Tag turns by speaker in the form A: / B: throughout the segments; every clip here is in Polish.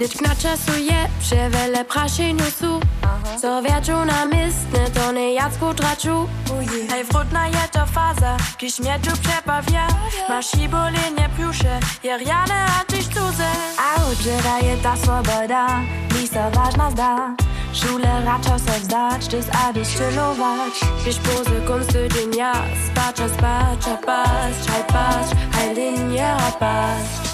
A: Nič časuje, převele prašinu sú Co viaču na mistne, to ne jacku traču
B: Hej, wrótna je to faza, kiż mnie tu przepawia Masz i bolenie prusze, je riane a tyś cudze.
C: A odżyra je ta swoboda, lisa ważna zda. Szule racza se wzdać, z ady stylować
A: Kiż pozy kunsty dnia, spacza, spacza, pas Haj pas, haj linia pas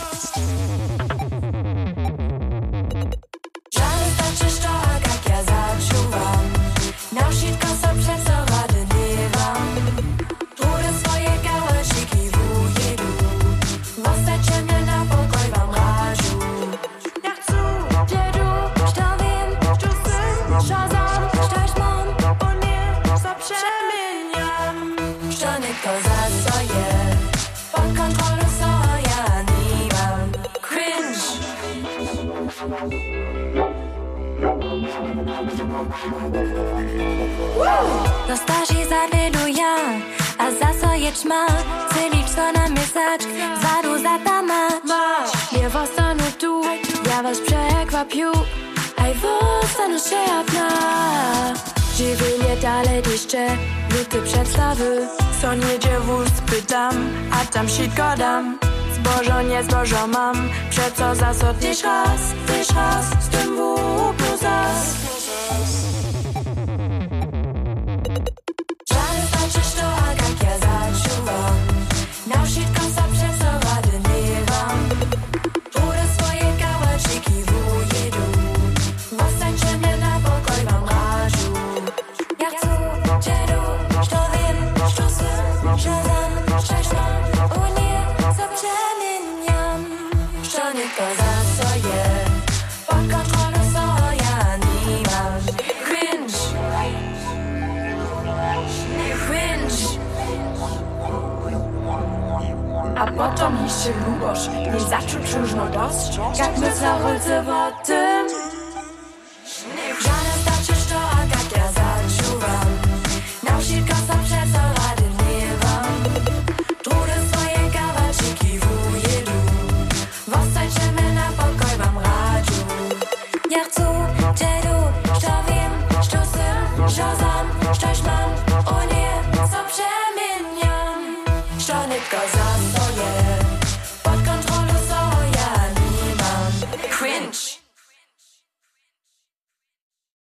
C: znam, štoś mam
B: bo nie zaprzemieniam.
C: Što nikto za co je Pod kontrolą co ja nie mam No starsi zadeluja, a za co je ćma. Celić co na mjesać, zadu za tamat
A: Masz, nie zostanu tu, ja was przekwapiu Zostanu się jedna Żywy nie dalej jeszcze, luty przedstawy.
B: Co nie dziewu spytam, a tam sitko dam. Zbożo nie zbożo mam, przeco za co tyś raz, tyś raz Z tym w plus
C: szczęść mam O nie, co przemieniam. Što nikto za co je nie mam.
B: Cringe, cringe. A potom jeszcze lubosz, nie zaczuć różno dość Jak my za rolce wody faire.